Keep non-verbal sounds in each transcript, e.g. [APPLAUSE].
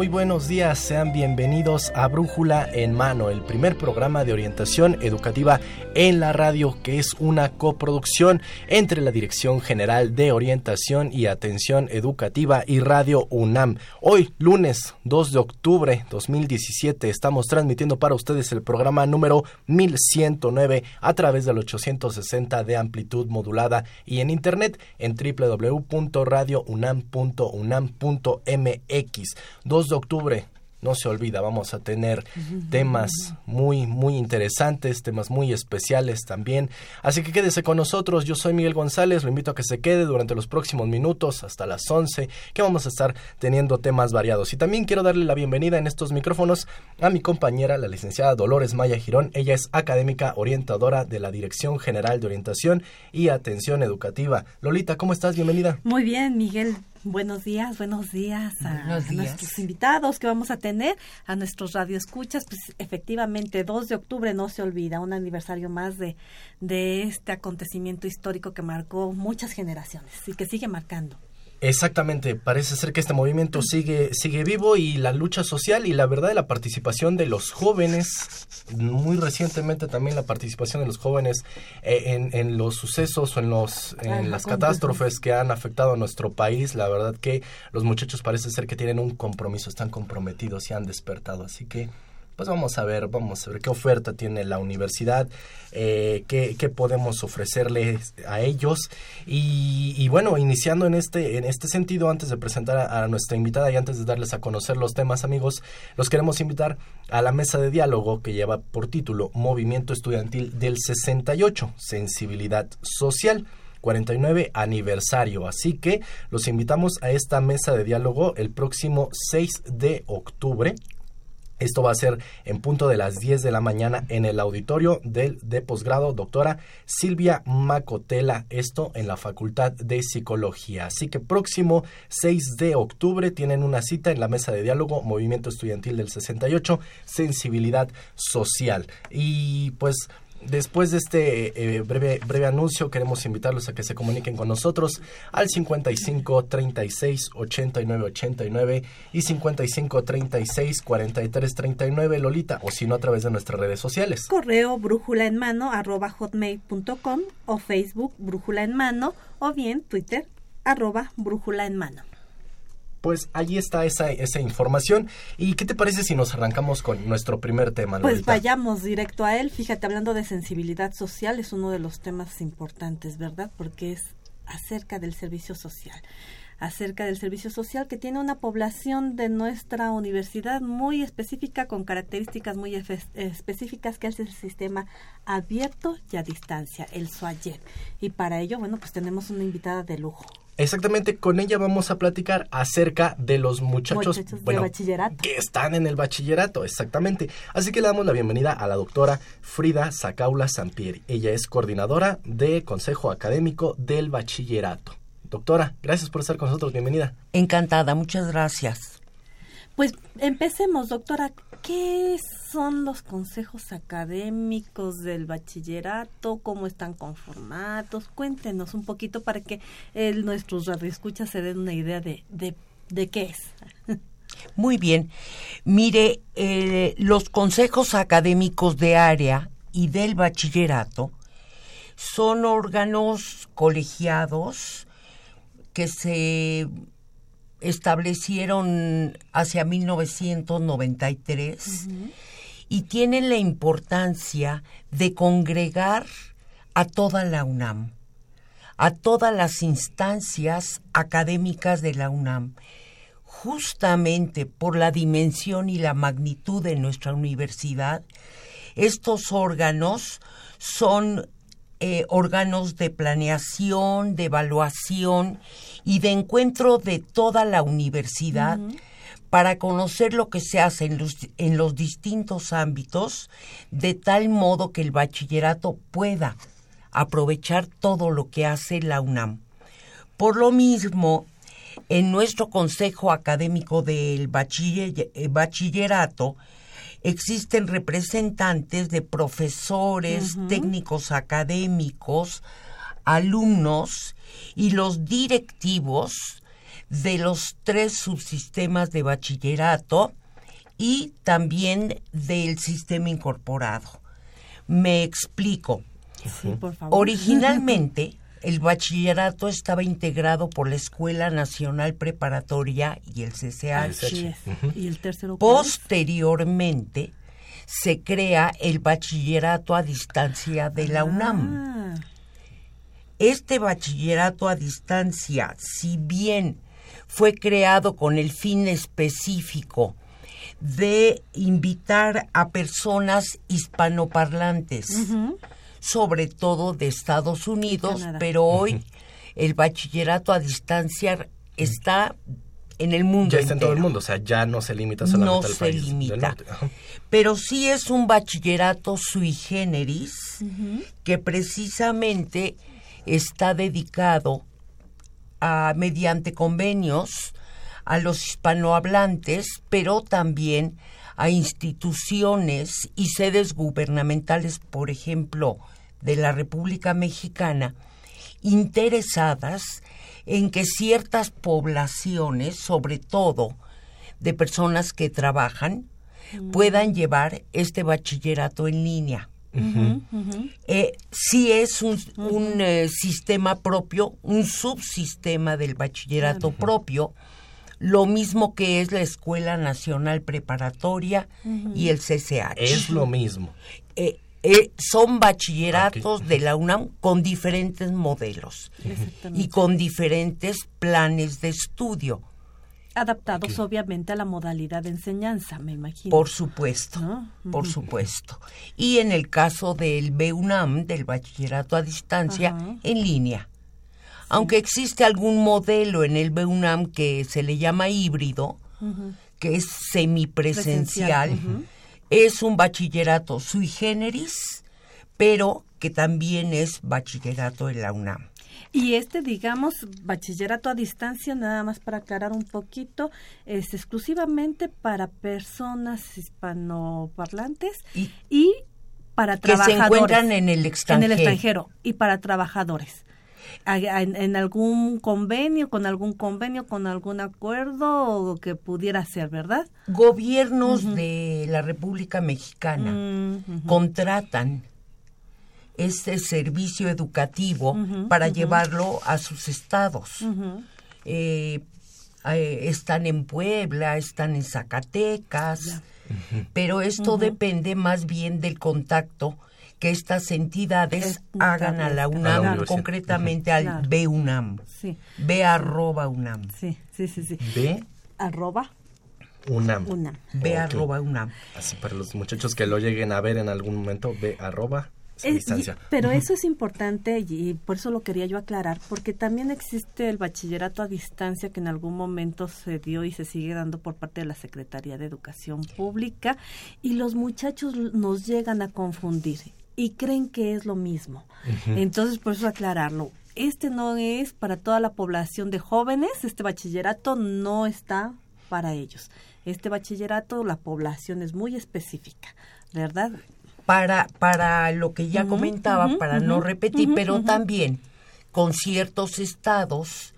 Muy buenos días, sean bienvenidos a Brújula en Mano, el primer programa de orientación educativa en la radio que es una coproducción entre la Dirección General de Orientación y Atención Educativa y Radio UNAM. Hoy, lunes 2 de octubre 2017, estamos transmitiendo para ustedes el programa número 1109 a través del 860 de amplitud modulada y en internet en www.radiounam.unam.mx. 2 de octubre no se olvida, vamos a tener temas muy, muy interesantes, temas muy especiales también. Así que quédese con nosotros, yo soy Miguel González, lo invito a que se quede durante los próximos minutos hasta las 11, que vamos a estar teniendo temas variados. Y también quiero darle la bienvenida en estos micrófonos a mi compañera, la licenciada Dolores Maya Girón. Ella es académica orientadora de la Dirección General de Orientación y Atención Educativa. Lolita, ¿cómo estás? Bienvenida. Muy bien, Miguel. Buenos días, buenos días a, nuestros invitados que vamos a tener, a nuestros radioescuchas. Pues efectivamente, 2 de octubre no se olvida, un aniversario más de, de este acontecimiento histórico que marcó muchas generaciones y que sigue marcando. Exactamente, parece ser que este movimiento sigue, sigue vivo y la lucha social y la verdad de la participación de los jóvenes, muy recientemente también la participación de los jóvenes eh, en, en, los sucesos o en, los, en las catástrofes que han afectado a nuestro país, la verdad que los muchachos parece ser que tienen un compromiso, están comprometidos y han despertado, así que pues vamos a ver, vamos a ver qué oferta tiene la universidad, eh, qué, qué, podemos ofrecerles a ellos. Y, bueno, iniciando en este, en este sentido, antes de presentar a, nuestra invitada y antes de darles a conocer los temas, amigos, los queremos invitar a la mesa de diálogo que lleva por título Movimiento Estudiantil del 68, Sensibilidad Social. 49 aniversario. Así que los invitamos a esta mesa de diálogo el próximo 6 de octubre esto va a ser en punto de las 10 de la mañana en el auditorio del de posgrado doctora Silvia Macotela, esto en la Facultad de Psicología. Así que próximo 6 de octubre tienen una cita en la mesa de diálogo Movimiento Estudiantil del 68, Sensibilidad Social. Y pues Después de este eh, breve, breve anuncio, queremos invitarlos a que se comuniquen con nosotros al 55 36 89 89 y 55 36 43 39, Lolita, o si no, a través de nuestras redes sociales. Correo brújula en mano arroba hotmail.com o Facebook brújula en mano o bien Twitter arroba brújula en mano pues allí está esa, esa información. ¿Y qué te parece si nos arrancamos con nuestro primer tema? Pues vayamos directo a él. Fíjate, hablando de sensibilidad social, es uno de los temas importantes, ¿verdad? Porque es acerca del servicio social acerca del servicio social que tiene una población de nuestra universidad muy específica con características muy específicas que es el sistema abierto y a distancia, el SUAYET. Y para ello, bueno, pues tenemos una invitada de lujo. Exactamente, con ella vamos a platicar acerca de los muchachos, bachillerato. que están en el bachillerato, exactamente. Así que le damos la bienvenida a la doctora Frida Sacaula Sampieri. Ella es coordinadora de Consejo Académico del Bachillerato. Doctora, gracias por estar con nosotros, bienvenida. Encantada, muchas gracias. Pues empecemos, doctora. ¿Qué son los consejos académicos del bachillerato? ¿Cómo están conformados? Cuéntenos un poquito para que el, nuestros radioescuchas se den una idea de, de, de qué es. [LAUGHS] Muy bien. Mire, eh, los consejos académicos de área y del bachillerato son órganos colegiados que se establecieron hacia 1993 y tienen la importancia de congregar a toda la UNAM, a todas las instancias académicas de la UNAM, justamente por la dimensión y la magnitud de nuestra universidad, estos órganos son eh, órganos de planeación, de evaluación y de encuentro de toda la universidad para conocer lo que se hace en los, en los distintos ámbitos, de tal modo que el bachillerato pueda aprovechar todo lo que hace la UNAM. Por lo mismo, en nuestro Consejo Académico del eh, Bachillerato existen representantes de profesores, técnicos académicos, alumnos y los directivos de los tres subsistemas de bachillerato y también del sistema incorporado. Me explico. [LAUGHS] Originalmente, el bachillerato estaba integrado por la Escuela Nacional Preparatoria y el CCH. ¿Y el tercero Posteriormente se crea el bachillerato a distancia de la UNAM. Ah. Este bachillerato a distancia, si bien fue creado con el fin específico de invitar a personas hispanoparlantes, sobre todo de Estados Unidos, pero hoy el bachillerato a distancia está en el mundo. Ya está en todo el mundo, o sea, ya no se limita solamente al país. No se limita. Pero sí es un bachillerato sui generis que precisamente está dedicado a, mediante convenios a los hispanohablantes, pero también a instituciones y sedes gubernamentales, por ejemplo, de la República Mexicana, interesadas en que ciertas poblaciones, sobre todo de personas que trabajan, puedan llevar este bachillerato en línea. Eh, sí es un, eh, sistema propio, un subsistema del bachillerato propio, lo mismo que es la Escuela Nacional Preparatoria y el CCH. Es lo mismo. Eh, eh, son bachilleratos de la UNAM con diferentes modelos y con diferentes planes de estudio. Adaptados obviamente a la modalidad de enseñanza, me imagino. Por supuesto, por supuesto. Y en el caso del BUNAM, del bachillerato a distancia, en línea. Aunque existe algún modelo en el BUNAM que se le llama híbrido, que es semipresencial, es un bachillerato sui generis, pero que también es bachillerato en la UNAM. Y este, digamos, bachillerato a distancia, nada más para aclarar un poquito, es exclusivamente para personas hispanoparlantes y, y para trabajadores. Que se encuentran en el extranjero. En el extranjero y para trabajadores en, algún convenio, con algún convenio, con algún acuerdo que pudiera ser, ¿verdad? Gobiernos de la República Mexicana contratan este servicio educativo para llevarlo a sus estados. Eh, eh, están en Puebla, están en Zacatecas, pero esto depende más bien del contacto que estas entidades hagan a la UNAM, concretamente al BUNAM. Sí. B arroba UNAM. Sí, sí, sí. sí. B arroba UNAM. UNAM. B arroba UNAM. Así para los muchachos que lo lleguen a ver en algún momento, B arroba distancia. pero eso es importante y por eso lo quería yo aclarar, porque también existe el bachillerato a distancia que en algún momento se dio y se sigue dando por parte de la Secretaría de Educación Pública y los muchachos nos llegan a confundir y creen que es lo mismo. Entonces, por eso aclararlo. Este no es para toda la población de jóvenes, este bachillerato no está para ellos. Este bachillerato, la población es muy específica, ¿verdad? Para, para lo que ya comentaba, para no repetir, pero también con ciertos estados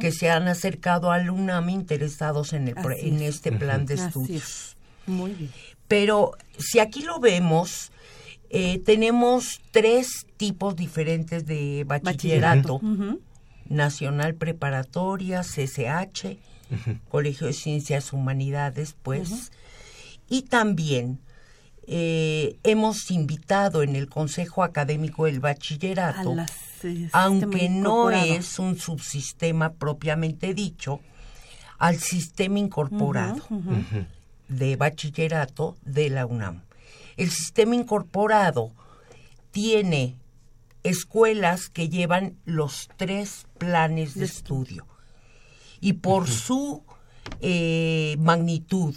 que se han acercado al UNAM interesados en, el, en este plan de estudios. Muy bien. Pero si aquí lo vemos, eh, tenemos tres tipos diferentes de bachillerato. Nacional Preparatoria, CCH, Colegio de Ciencias Humanidades, pues. Y también eh, hemos invitado en el Consejo Académico del Bachillerato, aunque no es un subsistema propiamente dicho, al sistema incorporado de bachillerato de la UNAM. El sistema incorporado tiene escuelas que llevan los tres planes de estudio. Y por su eh, magnitud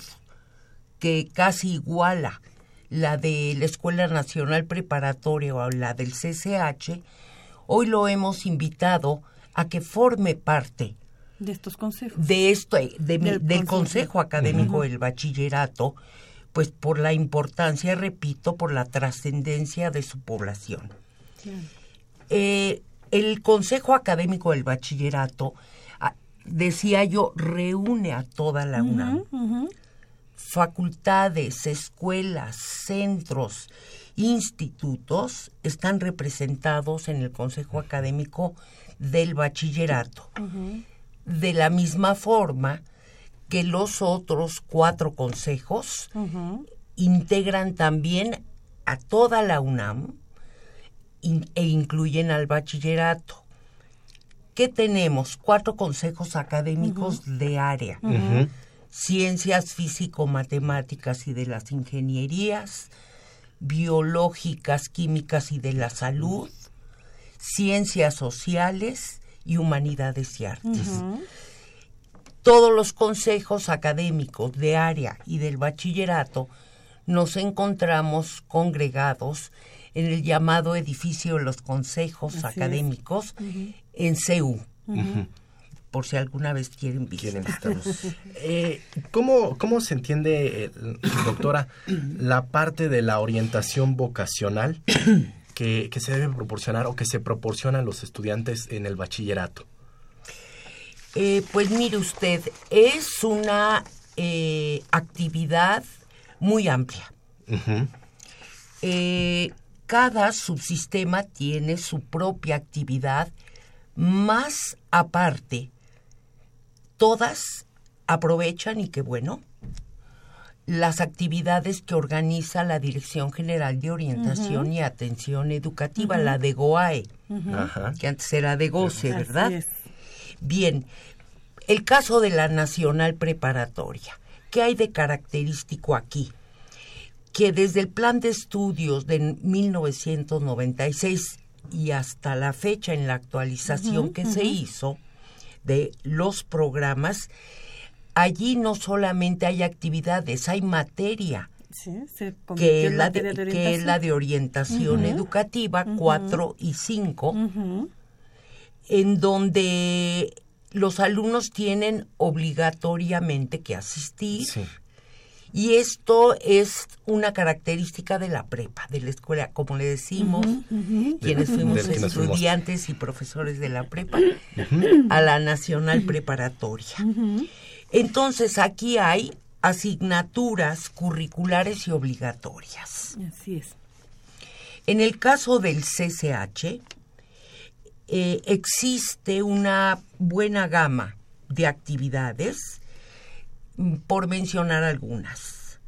que casi iguala la de la Escuela Nacional Preparatoria o la del CCH, hoy lo hemos invitado a que forme parte de estos consejos. De esto, del, Consejo Académico del Bachillerato, pues por la importancia, repito, por la trascendencia de su población. Eh, el Consejo Académico del Bachillerato, ah, decía yo, reúne a toda la UNAM. Facultades, escuelas, centros, institutos están representados en el Consejo Académico del Bachillerato de la misma forma que los otros cuatro consejos integran también a toda la UNAM e incluyen al bachillerato. ¿Qué tenemos? Cuatro consejos académicos de área. Ciencias físico-matemáticas y de las ingenierías, biológicas, químicas y de la salud, ciencias sociales y Humanidades y Artes. Todos los consejos académicos de área y del bachillerato nos encontramos congregados en el llamado edificio de los consejos académicos en CEU. Por si alguna vez quieren visitarnos. [LAUGHS] eh, ¿cómo, ¿Cómo se entiende, eh, doctora, la parte de la orientación vocacional que, se debe proporcionar o que se proporciona a los estudiantes en el bachillerato? Eh, pues mire usted, es una eh, actividad muy amplia. Eh, cada subsistema tiene su propia actividad, más aparte, todas aprovechan y qué bueno, las actividades que organiza la Dirección General de Orientación y Atención Educativa, la de GOAE, que antes era de GOCE, ¿verdad? Bien, el caso de la Nacional Preparatoria. ¿Qué hay de característico aquí? Que desde el plan de estudios de 1996 y hasta la fecha en la actualización que se hizo de los programas, allí no solamente hay actividades, hay materia. que, es la de, orientación educativa 4 y 5, en donde los alumnos tienen obligatoriamente que asistir. Y esto es una característica de la prepa, de la escuela, como le decimos, quienes fuimos estudiantes y profesores de la prepa, a la nacional preparatoria. Entonces aquí hay asignaturas curriculares y obligatorias. Así es. En el caso del CCH, eh, existe una buena gama de actividades, por mencionar algunas.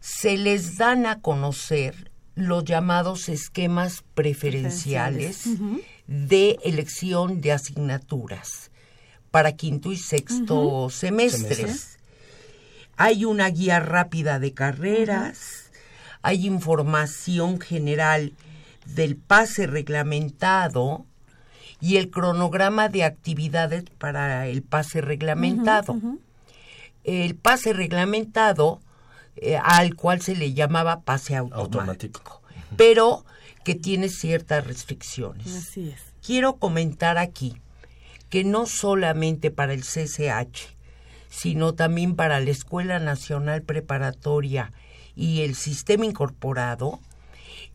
Se les dan a conocer los llamados esquemas preferenciales, de elección de asignaturas para quinto y sexto semestres. Hay una guía rápida de carreras, hay información general del pase reglamentado y el cronograma de actividades para el pase reglamentado. El pase reglamentado, eh, al cual se le llamaba pase automático, pero que tiene ciertas restricciones. Así es. Quiero comentar aquí que no solamente para el CCH, sino también para la Escuela Nacional Preparatoria y el Sistema Incorporado,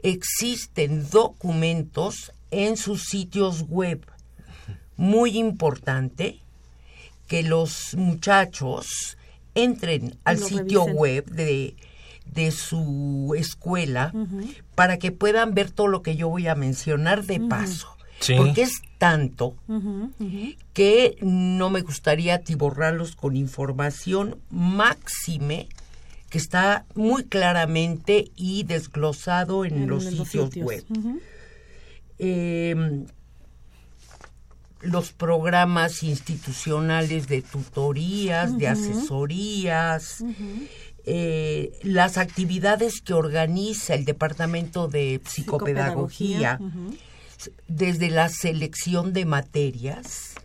existen documentos en sus sitios web. Muy importante que los muchachos entren al Lo sitio revisen. web de, de su escuela para que puedan ver todo lo que yo voy a mencionar de paso. Sí. Porque es tanto que no me gustaría atiborrarlos con información máxime que está muy claramente y desglosado en, En- los, en los sitios, sitios. web. Eh, los programas institucionales de tutorías, de asesorías, eh, las actividades que organiza el Departamento de Psicopedagogía, desde la selección de materias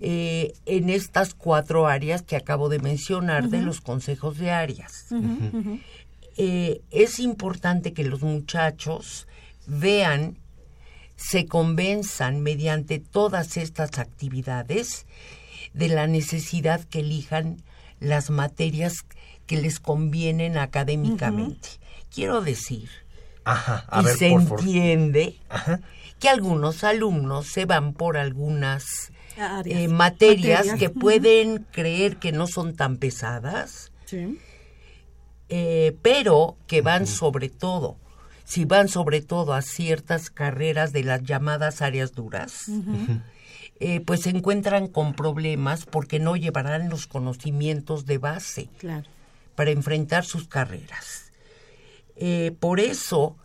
eh, en estas cuatro áreas que acabo de mencionar de los consejos de áreas. Eh, es importante que los muchachos vean, se convenzan mediante todas estas actividades de la necesidad que elijan las materias que les convienen académicamente. Quiero decir, Ajá, a y ver, se por entiende Ajá. que algunos alumnos se van por algunas Áreas. eh, materias Materias. que pueden creer que no son tan pesadas, Sí. eh, pero que van sobre todo, si van sobre todo a ciertas carreras de las llamadas áreas duras, eh, pues se encuentran con problemas porque no llevarán los conocimientos de base Claro. para enfrentar sus carreras. Eh, por eso,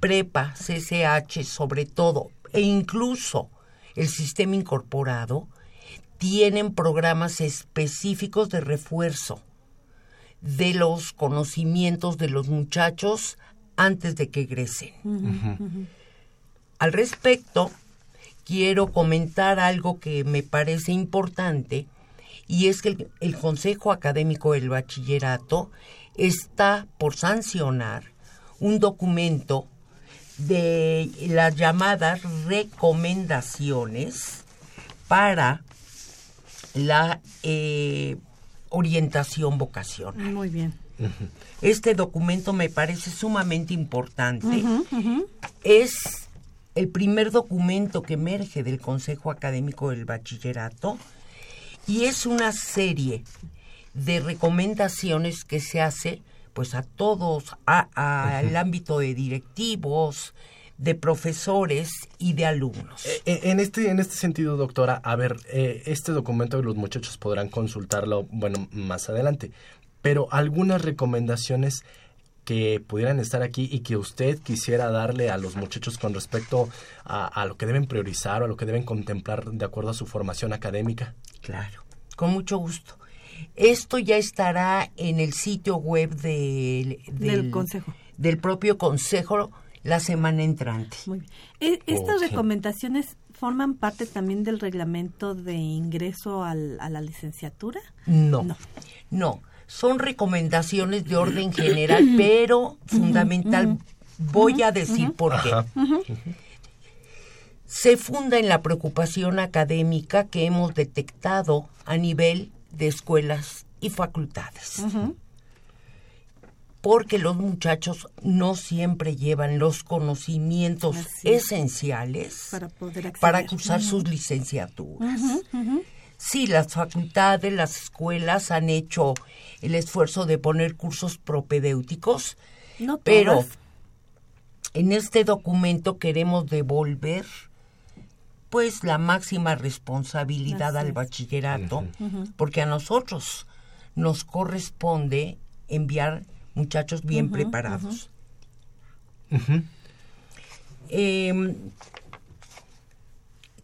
prepa, CCH sobre todo, e incluso el sistema incorporado, tienen programas específicos de refuerzo de los conocimientos de los muchachos antes de que egresen. Al respecto, quiero comentar algo que me parece importante y es que el, el Consejo Académico del Bachillerato está por sancionar un documento de las llamadas recomendaciones para la eh, orientación vocacional. Muy bien. Este documento me parece sumamente importante. Es el primer documento que emerge del Consejo Académico del Bachillerato y es una serie de recomendaciones que se hace pues a todos, a- a- al ámbito de directivos, de profesores y de alumnos. Eh, En este, en este sentido, doctora, a ver, eh, este documento los muchachos podrán consultarlo, bueno, más adelante, pero algunas recomendaciones que pudieran estar aquí y que usted quisiera darle a los muchachos con respecto a, a lo que deben priorizar o a lo que deben contemplar de acuerdo a su formación académica. Claro, con mucho gusto. Esto ya estará en el sitio web del, Del consejo. Del propio consejo la semana entrante. Muy bien. E- Estas recomendaciones forman parte también del reglamento de ingreso al- a la licenciatura. No, No. no, Son recomendaciones de orden general, [COUGHS] pero fundamental. Voy a decir por qué. Se funda en la preocupación académica que hemos detectado a nivel de escuelas y facultades. Porque los muchachos no siempre llevan los conocimientos es. esenciales Para poder para cursar sus licenciaturas. Sí, las facultades, las escuelas han hecho el esfuerzo de poner cursos propedéuticos, No pero en este documento queremos devolver pues la máxima responsabilidad Así al bachillerato, porque a nosotros nos corresponde enviar muchachos bien preparados. Em,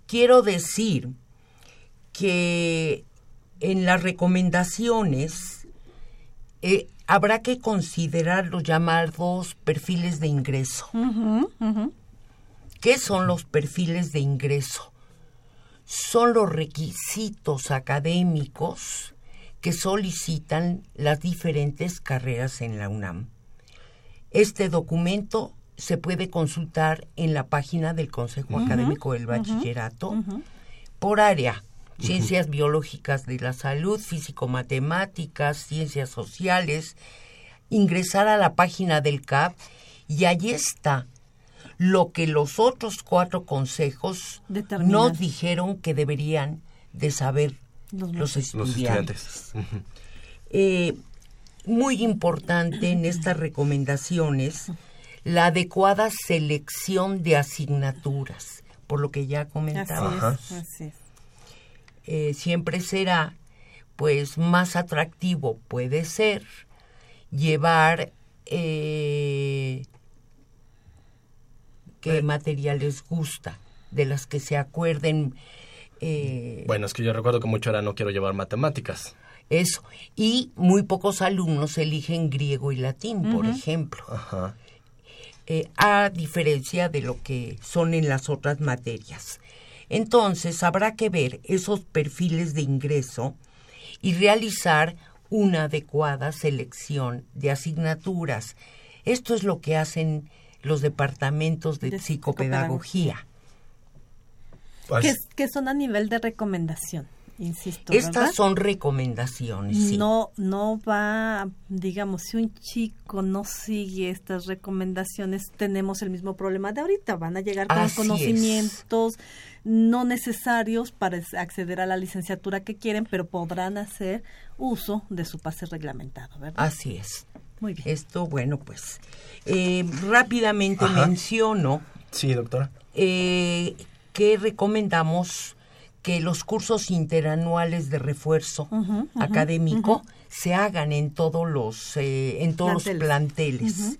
quiero decir que en las recomendaciones eh, habrá que considerar los llamados perfiles de ingreso. ¿Qué son los perfiles de ingreso? Son los requisitos académicos que solicitan las diferentes carreras en la UNAM. Este documento se puede consultar en la página del Consejo Académico del Bachillerato por área. ciencias biológicas de la salud, físico-matemáticas, ciencias sociales, ingresar a la página del CAP y allí está. Lo que los otros cuatro consejos nos dijeron que deberían de saber Los los, Los estudiantes. Eh, muy importante en estas recomendaciones la adecuada selección de asignaturas, por lo que ya Así comentaba. es, así es. Eh, siempre será pues más atractivo puede ser llevar eh, qué material les gusta de las que se acuerden eh, Bueno, es que yo recuerdo que mucho era no quiero llevar matemáticas. eso y muy pocos alumnos eligen griego y latín por ejemplo Ajá. eh, a diferencia de lo que son en las otras materias. Entonces habrá que ver esos perfiles de ingreso y realizar una adecuada selección de asignaturas. Esto es lo que hacen los departamentos de, De psicopedagogía. Pues, Que, que son a nivel de recomendación, insisto. Estas ¿verdad? son recomendaciones. sí. No, no va, digamos, si un chico no sigue estas recomendaciones, tenemos el mismo problema de ahorita. Van a llegar con Así es. conocimientos no necesarios para acceder a la licenciatura que quieren, pero podrán hacer uso de su pase reglamentado, ¿verdad? Así es. Muy bien. Esto, bueno, pues eh, rápidamente Ajá. menciono Sí, doctora. eh, que recomendamos que los cursos interanuales de refuerzo académico se hagan en todos los eh, en todos los Planteles. planteles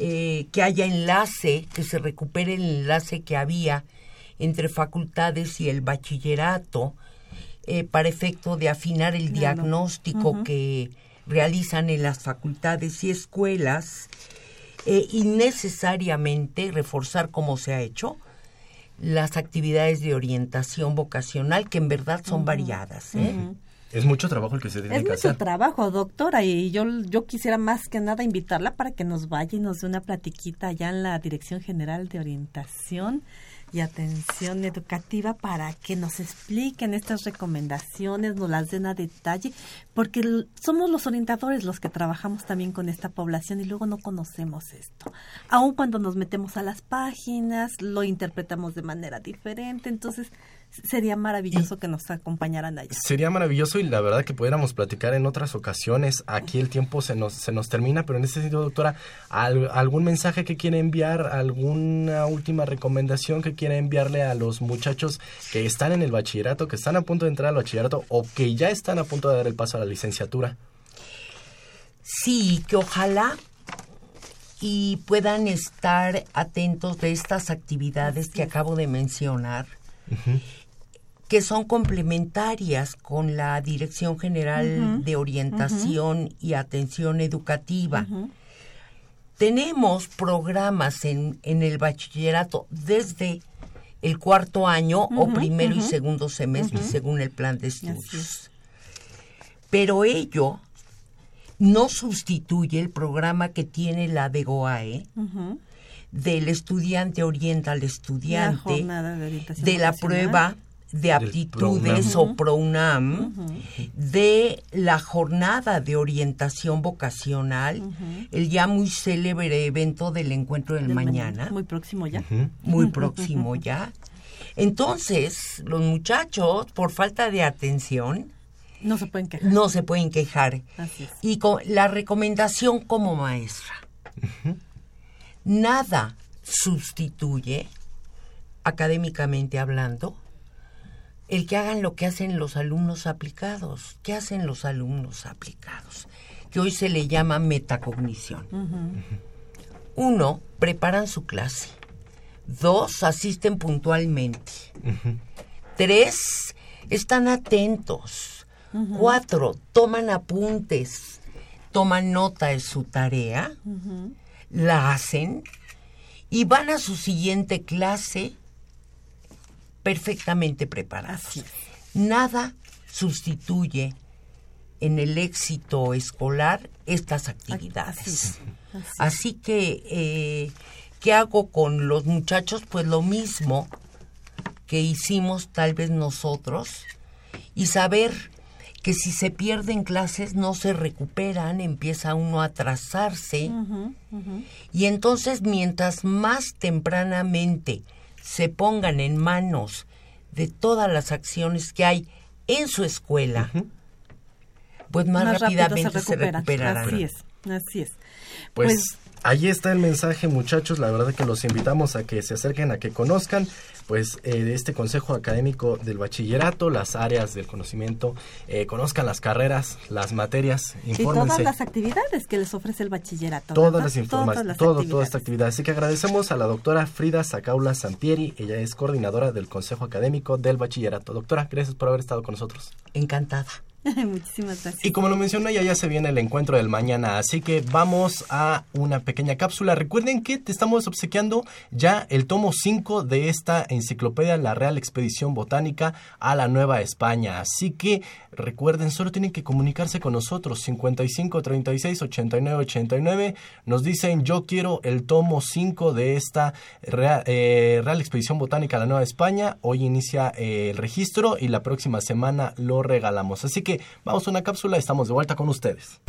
Eh, que haya enlace que se recupere el enlace que había entre facultades y el bachillerato eh, para efecto de afinar el Claro. diagnóstico que realizan en las facultades y escuelas y necesariamente reforzar como se ha hecho las actividades de orientación vocacional que en verdad son variadas. ¿eh? Es mucho trabajo el que se tiene Es que mucho hacer. trabajo, doctora, y yo, yo quisiera más que nada invitarla para que nos vaya y nos dé una platiquita allá en la Dirección General de Orientación y Atención Educativa para que nos expliquen estas recomendaciones, nos las den a detalle, porque somos los orientadores los que trabajamos también con esta población y luego no conocemos esto. Aun cuando nos metemos a las páginas, lo interpretamos de manera diferente, entonces sería maravilloso que nos acompañaran allá. Sería maravilloso y la verdad que pudiéramos platicar en otras ocasiones. Aquí el tiempo se nos, se nos termina, pero en este sentido, doctora, ¿al- ¿algún mensaje que quiere enviar, alguna última recomendación que quiere enviarle a los muchachos que están en el bachillerato, que están a punto de entrar al bachillerato o que ya están a punto de dar el paso a la licenciatura? Sí, que ojalá y puedan estar atentos de estas actividades que acabo de mencionar, que son complementarias con la Dirección General de Orientación y Atención Educativa. Tenemos programas en, en el bachillerato desde el cuarto año o primero y segundo semestre, según el plan de estudios. Pero ello no sustituye el programa que tiene la DEGOAE Ujú. del estudiante orienta al estudiante de de la prueba de aptitudes o PROUNAM, de la jornada de orientación vocacional, el ya muy célebre evento del encuentro del, Del mañana, Muy próximo ya. muy próximo ya. Entonces, los muchachos, por falta de atención, No se pueden quejar. no se pueden quejar. Así es. Y con la recomendación como maestra, nada sustituye, académicamente hablando, el que hagan lo que hacen los alumnos aplicados. ¿Qué hacen los alumnos aplicados? Que hoy se le llama metacognición. Uno, preparan su clase. Dos, asisten puntualmente. Tres, están atentos. Cuatro, toman apuntes, toman nota de su tarea, la hacen y van a su siguiente clase perfectamente preparados. Nada sustituye en el éxito escolar estas actividades. Así es. Así es. Así que, eh, ¿qué hago con los muchachos? Pues lo mismo que hicimos tal vez nosotros y saber que si se pierden clases no se recuperan, empieza uno a atrasarse. Y entonces mientras más tempranamente se pongan en manos de todas las acciones que hay en su escuela, pues más, rápidamente se, recuperarán. Así es, así es. pues, pues Ahí está el mensaje, muchachos. La verdad que los invitamos a que se acerquen, a que conozcan, pues, eh, este consejo académico del bachillerato, las áreas del conocimiento, eh, conozcan las carreras, las materias, infórmense. Y todas las actividades que les ofrece el bachillerato. Todas las informaciones, todo, toda esta actividad. Así que agradecemos a la doctora Frida Sacaula Sampieri. Ella es coordinadora del consejo académico del bachillerato. Doctora, gracias por haber estado con nosotros. Encantada. [LAUGHS] Muchísimas gracias. Y como lo mencioné, ya, ya se viene el encuentro del mañana, así que vamos a una pequeña cápsula. Recuerden que te estamos obsequiando ya el tomo 5 de esta enciclopedia, La Real Expedición Botánica a la Nueva España. Así que recuerden, solo tienen que comunicarse con nosotros, 55 36 89 89. Nos dicen, yo quiero el tomo 5 de esta Real, eh, Real Expedición Botánica a la Nueva España. Hoy inicia eh, el registro y la próxima semana lo regalamos. Así que vamos a una cápsula, estamos de vuelta con ustedes.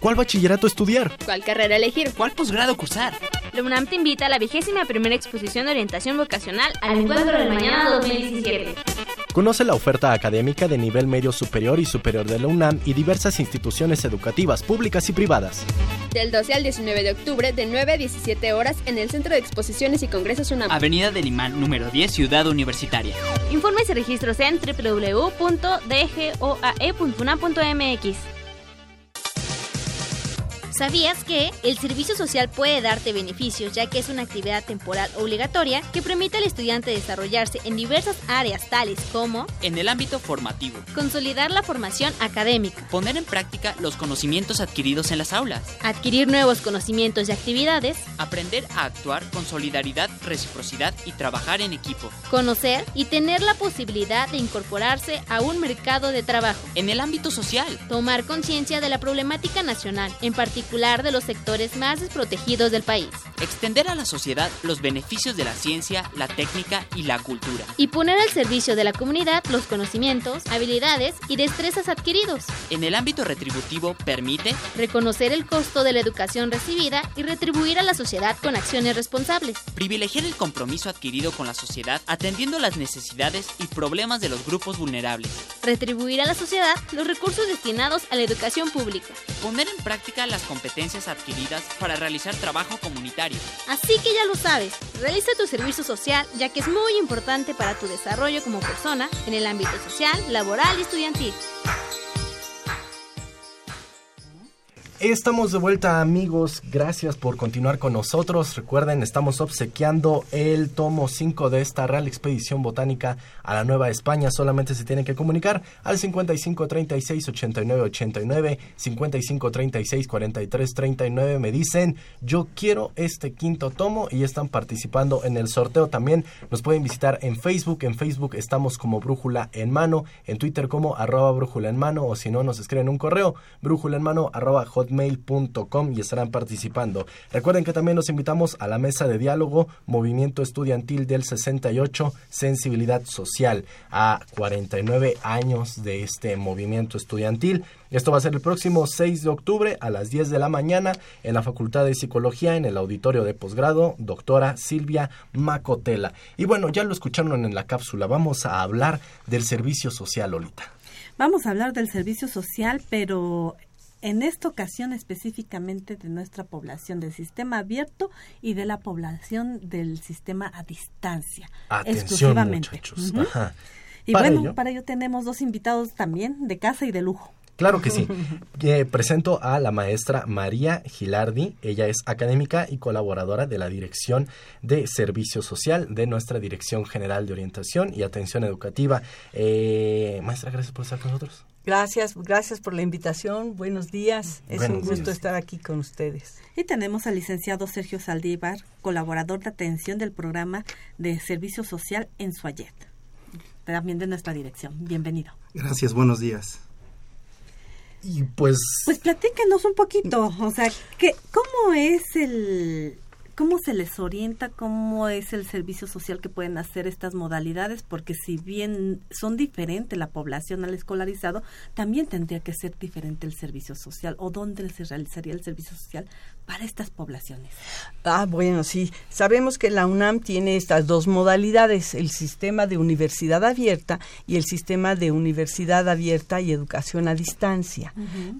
¿Cuál bachillerato estudiar? ¿Cuál carrera elegir? ¿Cuál posgrado cursar? La UNAM te invita a la vigésima primera exposición de orientación vocacional al Encuentro del Mañana 2017. Conoce la oferta académica de nivel medio superior y superior de la UNAM y diversas instituciones educativas públicas y privadas. Del 12 al 19 de octubre, de 9 a 17 horas, en el Centro de Exposiciones y Congresos UNAM. Avenida del Imán, número 10, Ciudad Universitaria. Informes y registros en www.dgoae.unam.mx. ¿Sabías que el servicio social puede darte beneficios ya que es una actividad temporal obligatoria que permite al estudiante desarrollarse en diversas áreas tales como en el ámbito formativo, consolidar la formación académica, poner en práctica los conocimientos adquiridos en las aulas, adquirir nuevos conocimientos y actividades, aprender a actuar con solidaridad, reciprocidad y trabajar en equipo, conocer y tener la posibilidad de incorporarse a un mercado de trabajo, en el ámbito social, tomar conciencia de la problemática nacional, en particular de los sectores más desprotegidos del país. Extender a la sociedad los beneficios de la ciencia, la técnica y la cultura. Y poner al servicio de la comunidad los conocimientos, habilidades y destrezas adquiridos. En el ámbito retributivo permite reconocer el costo de la educación recibida y retribuir a la sociedad con acciones responsables. Privilegiar el compromiso adquirido con la sociedad atendiendo las necesidades y problemas de los grupos vulnerables. Retribuir a la sociedad los recursos destinados a la educación pública. Poner en práctica las competencias adquiridas para realizar trabajo comunitario. Así que ya lo sabes, realiza tu servicio social ya que es muy importante para tu desarrollo como persona en el ámbito social, laboral y estudiantil. Estamos de vuelta amigos, gracias por continuar con nosotros. Recuerden, estamos obsequiando el tomo 5 de esta Real Expedición Botánica a la Nueva España. Solamente se tienen que comunicar al 55 36 89 89, 55 36 43 39. Me dicen, yo quiero este quinto tomo y están participando en el sorteo también. Nos pueden visitar en Facebook. En Facebook estamos como Brújula en Mano, en Twitter como arroba Brújula en Mano o si no nos escriben un correo, brújula en mano arroba mail.com y estarán participando. Recuerden que también los invitamos a la mesa de diálogo Movimiento Estudiantil del 68, Sensibilidad Social, a 49 años de este movimiento estudiantil. Esto va a ser el próximo 6 de octubre a las 10 de la mañana en la Facultad de Psicología en el auditorio de posgrado, doctora Silvia Macotela. Y bueno, ya lo escucharon en la cápsula, vamos a hablar del servicio social, Lolita. Vamos a hablar del servicio social, pero en esta ocasión específicamente de nuestra población del sistema abierto y de la población del sistema a distancia. Atención, muchachos. Y bueno, para ello tenemos dos invitados también de casa y de lujo. Claro que sí. [LAUGHS] Eh, presento a la maestra María Gilardi. Ella es académica y colaboradora de la Dirección de Servicio Social de nuestra Dirección General de Orientación y Atención Educativa. Eh, maestra, gracias por estar con nosotros. Gracias, gracias por la invitación. Buenos días. Es un gusto estar aquí con ustedes. Y tenemos al licenciado Sergio Saldívar, colaborador de atención del programa de servicio social en Suayet, también de nuestra dirección. Bienvenido. Gracias, buenos días. Y pues... Pues platícanos un poquito, o sea, ¿qué, ¿cómo es el ¿Cómo se les orienta? ¿Cómo es el servicio social que pueden hacer estas modalidades? Porque si bien son diferentes la población al escolarizado, también tendría que ser diferente el servicio social o dónde se realizaría el servicio social para estas poblaciones. Ah, bueno, sí. Sabemos que la UNAM tiene estas dos modalidades, el sistema de universidad abierta y el sistema de universidad abierta y educación a distancia.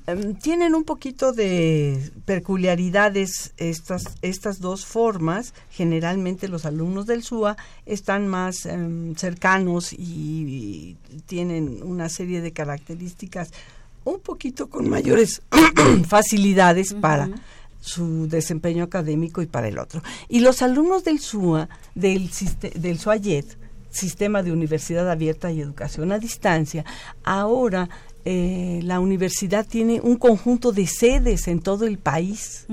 Em, tienen un poquito de peculiaridades estas, estas dos formas. Generalmente los alumnos del SUA están más em, cercanos y, tienen una serie de características un poquito con mayores [CLEARS THROAT] facilidades para su desempeño académico y para el otro. Y los alumnos del SUA, del, del SUAYET, Sistema de Universidad Abierta y Educación a Distancia, ahora eh, la universidad tiene un conjunto de sedes en todo el país.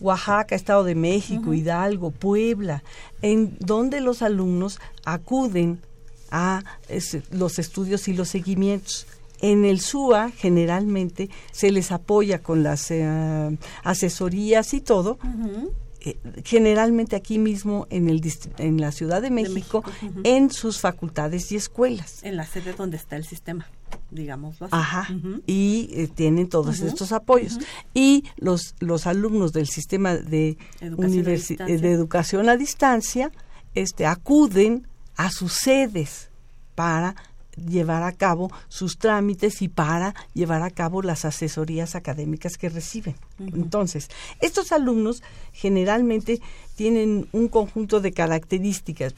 Oaxaca, Estado de México, Hidalgo, Puebla, en donde los alumnos acuden a los estudios y los seguimientos. En el SUA generalmente se les apoya con las eh, asesorías y todo. Eh, generalmente aquí mismo en el en la Ciudad de México, en sus facultades y escuelas. En la sede donde está el sistema, digamos. Ajá. Y eh, tienen todos estos apoyos. Y los los alumnos del sistema de educación, de educación a distancia este acuden a sus sedes para llevar a cabo sus trámites y para llevar a cabo las asesorías académicas que reciben. Entonces, estos alumnos generalmente tienen un conjunto de características,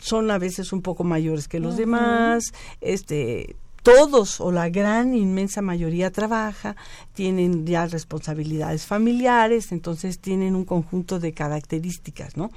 son a veces un poco mayores que los demás, este todos o la gran inmensa mayoría trabaja, tienen ya responsabilidades familiares, entonces tienen un conjunto de características, ¿no?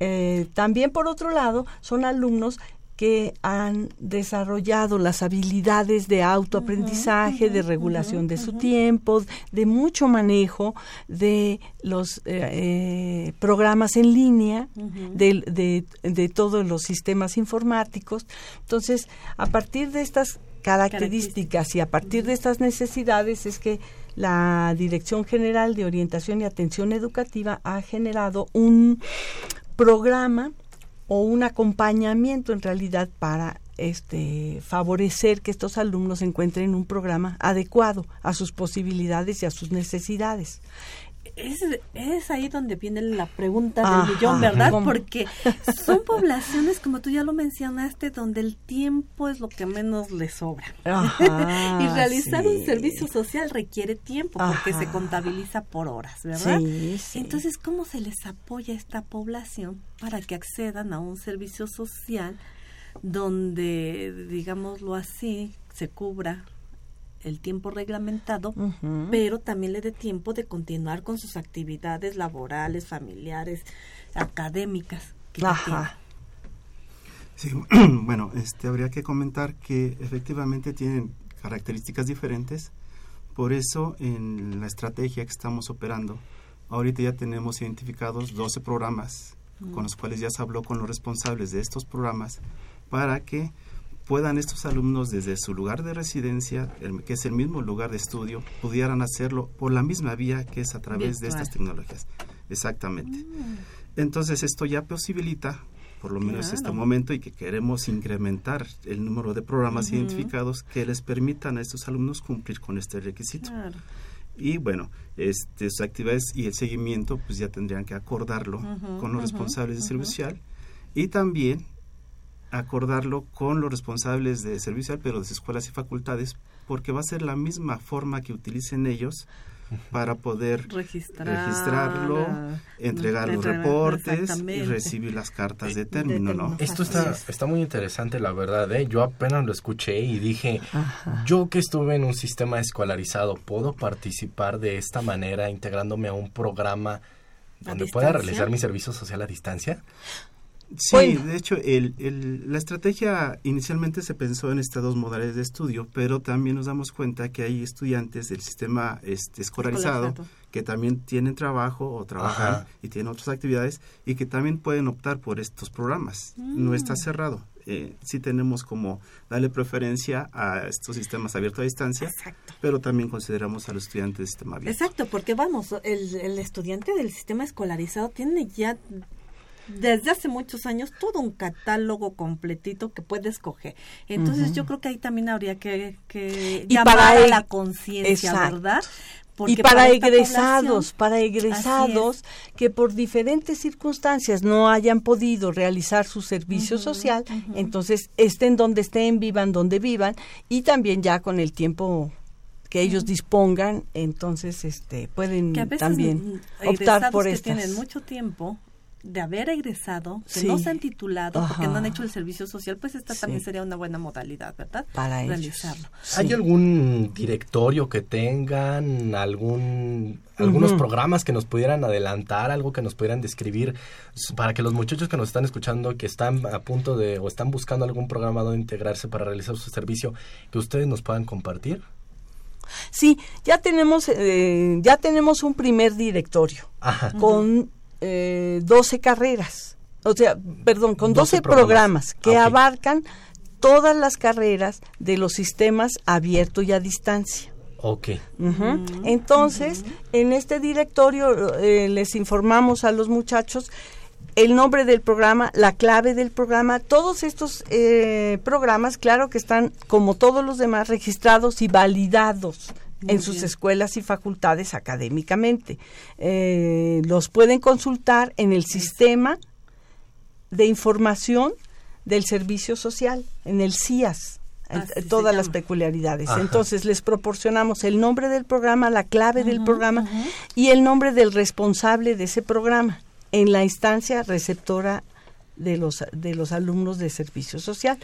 Eh, también por otro lado son alumnos que han desarrollado las habilidades de autoaprendizaje, de regulación de su tiempo, de mucho manejo de los eh, eh, programas en línea, de, de, todos los sistemas informáticos. Entonces, a partir de estas características y a partir de estas necesidades es que la Dirección General de Orientación y Atención Educativa ha generado un programa o un acompañamiento en realidad para este favorecer que estos alumnos encuentren un programa adecuado a sus posibilidades y a sus necesidades es, es ahí donde viene la pregunta del millón, ¿verdad? Porque son poblaciones, como tú ya lo mencionaste, donde el tiempo es lo que menos les sobra. y realizar un servicio social requiere tiempo porque se contabiliza por horas, ¿verdad? Entonces, ¿cómo se les apoya a esta población para que accedan a un servicio social donde, digámoslo así, se cubra el tiempo reglamentado, pero también le dé tiempo de continuar con sus actividades laborales, familiares, académicas. Ajá. Sí, [CLEARS THROAT] bueno, este, habría que comentar que efectivamente tienen características diferentes, por eso en la estrategia que estamos operando, ahorita ya tenemos identificados 12 programas con los cuales ya se habló con los responsables de estos programas para que puedan estos alumnos desde su lugar de residencia, que es el mismo lugar de estudio, pudieran hacerlo por la misma vía que es a través de estas tecnologías. Exactamente. Mm. Entonces esto ya posibilita, por lo menos en este momento, y que queremos incrementar el número de programas identificados que les permitan a estos alumnos cumplir con este requisito. Y bueno, este, sus actividades y el seguimiento pues ya tendrían que acordarlo con los responsables de servicio social y también acordarlo con los responsables de servicio, pero de escuelas y facultades, porque va a ser la misma forma que utilicen ellos para poder registrarlo, entregar los reportes y recibir las cartas de término, ¿no? Esto está, está muy interesante, la verdad, ¿eh? Yo apenas lo escuché y dije, yo que estuve en un sistema escolarizado, ¿puedo participar de esta manera integrándome a un programa donde pueda realizar mi servicio social a distancia? Sí, de hecho, el, la estrategia inicialmente se pensó en estas dos modalidades de estudio, pero también nos damos cuenta que hay estudiantes del sistema este, escolarizado que también tienen trabajo o trabajan y tienen otras actividades y que también pueden optar por estos programas. No está mm. cerrado. eh, sí tenemos como darle preferencia a estos sistemas abiertos a distancia, pero también consideramos a los estudiantes del sistema abierto. Exacto, porque vamos, el, el estudiante del sistema escolarizado tiene ya desde hace muchos años todo un catálogo completito que puede escoger. Entonces yo creo que ahí también habría que, que llamar a e- la conciencia, ¿verdad? y para, egresados, para egresados que por diferentes circunstancias no hayan podido realizar su servicio social, entonces estén donde estén, vivan donde vivan y también ya con el tiempo que ellos dispongan, entonces este pueden también optar por que tienen mucho tiempo de haber egresado, que no se han titulado, porque no han hecho el servicio social, pues esta también sería una buena modalidad, ¿verdad? Para realizarlo. ¿Hay algún directorio que tengan, algún algunos programas que nos pudieran adelantar, algo que nos pudieran describir para que los muchachos que nos están escuchando, que están a punto de o están buscando algún programa donde integrarse para realizar su servicio, que ustedes nos puedan compartir? Sí, ya tenemos eh, ya tenemos un primer directorio con eh, 12 carreras, o sea, perdón, con 12, programas, que abarcan todas las carreras de los sistemas abierto y a distancia. Ok. Entonces, en este directorio eh, les informamos a los muchachos el nombre del programa, la clave del programa, todos estos eh, programas, claro que están, como todos los demás, registrados y validados en sus escuelas y facultades académicamente. Eh, los pueden consultar en el sistema de información del servicio social, en el CIAS. todas las peculiaridades. Entonces les proporcionamos el nombre del programa, la clave del programa y el nombre del responsable de ese programa en la instancia receptora de los de los alumnos de servicio social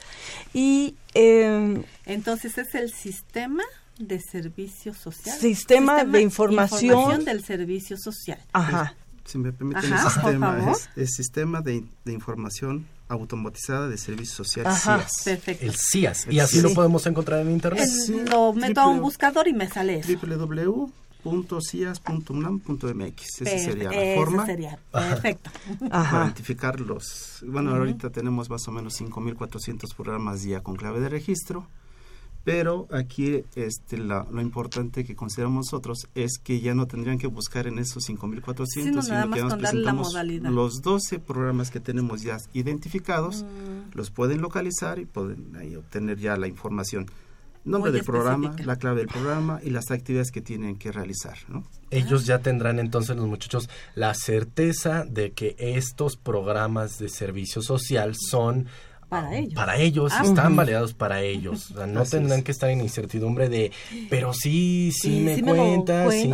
y em, entonces es el sistema de Servicio Social. Sistema, de información. del Servicio Social. Ajá. Si me permiten, el sistema es el Sistema de, Información Automatizada de Servicio Social, Ajá, Perfecto. El CIAS. Y así lo podemos encontrar en Internet. lo meto a un buscador y me sale eso. www.cias.unam.mx. Esa sería la forma. Sería. Perfecto. Para identificar los... Bueno, ahorita tenemos más o menos 5.400 programas ya con clave de registro pero aquí este, lo importante que consideramos nosotros es que ya no tendrían que buscar en esos 5.400, sino que nos presentamos los 12 programas que tenemos ya identificados, mm. los pueden localizar y pueden ahí obtener ya la información. Nombre del programa, la clave del programa y las actividades que tienen que realizar. ¿no? Ellos ya tendrán entonces los muchachos la certeza de que estos programas de servicio social son para ellos. Para ellos, ah, están validados para ellos. O sea, no tendrán que estar en incertidumbre de, pero sí, sí, me cuentan, sí.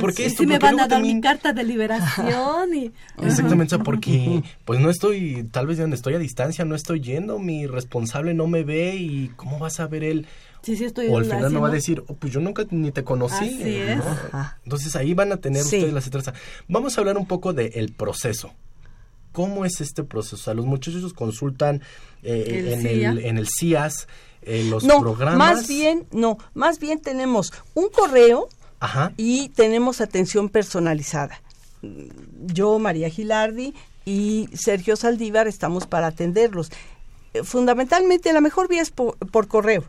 Porque esto, me van a dar mi carta de liberación y... Exactamente, porque pues no estoy, tal vez de donde estoy a distancia, no estoy yendo, mi responsable no me ve y ¿cómo vas a ver él? Sí, sí estoy o al final no va a decir, oh, pues yo nunca ni te conocí. Entonces ahí van a tener ustedes la certeza. Vamos a hablar un poco del proceso. ¿Cómo es este proceso? O sea, los muchachos consultan eh, en, el, en, el, CIAS eh, los no, programas. Más bien, no, más bien tenemos un correo y tenemos atención personalizada. Yo, María Gilardi y Sergio Saldívar estamos para atenderlos fundamentalmente la mejor vía es por, correo.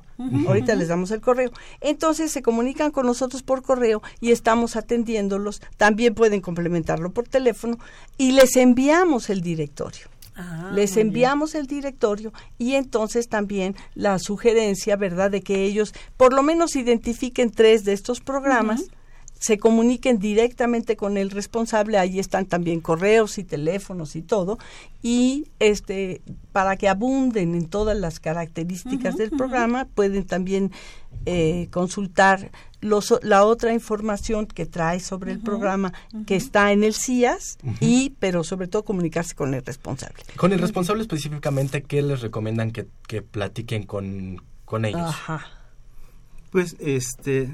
Ahorita les damos el correo. Entonces se comunican con nosotros por correo y estamos atendiéndolos. También pueden complementarlo por teléfono y les enviamos el directorio. Ah, les enviamos el directorio y entonces también la sugerencia, ¿verdad?, de que ellos por lo menos identifiquen tres de estos programas se comuniquen directamente con el responsable, ahí están también correos y teléfonos y todo, y este para que abunden en todas las características del programa, pueden también eh, consultar los, la otra información que trae sobre el programa que está en el CIAS y pero sobre todo comunicarse con el responsable. Con el responsable específicamente, ¿qué les recomiendan que, que platiquen con, con ellos? Ajá. Pues este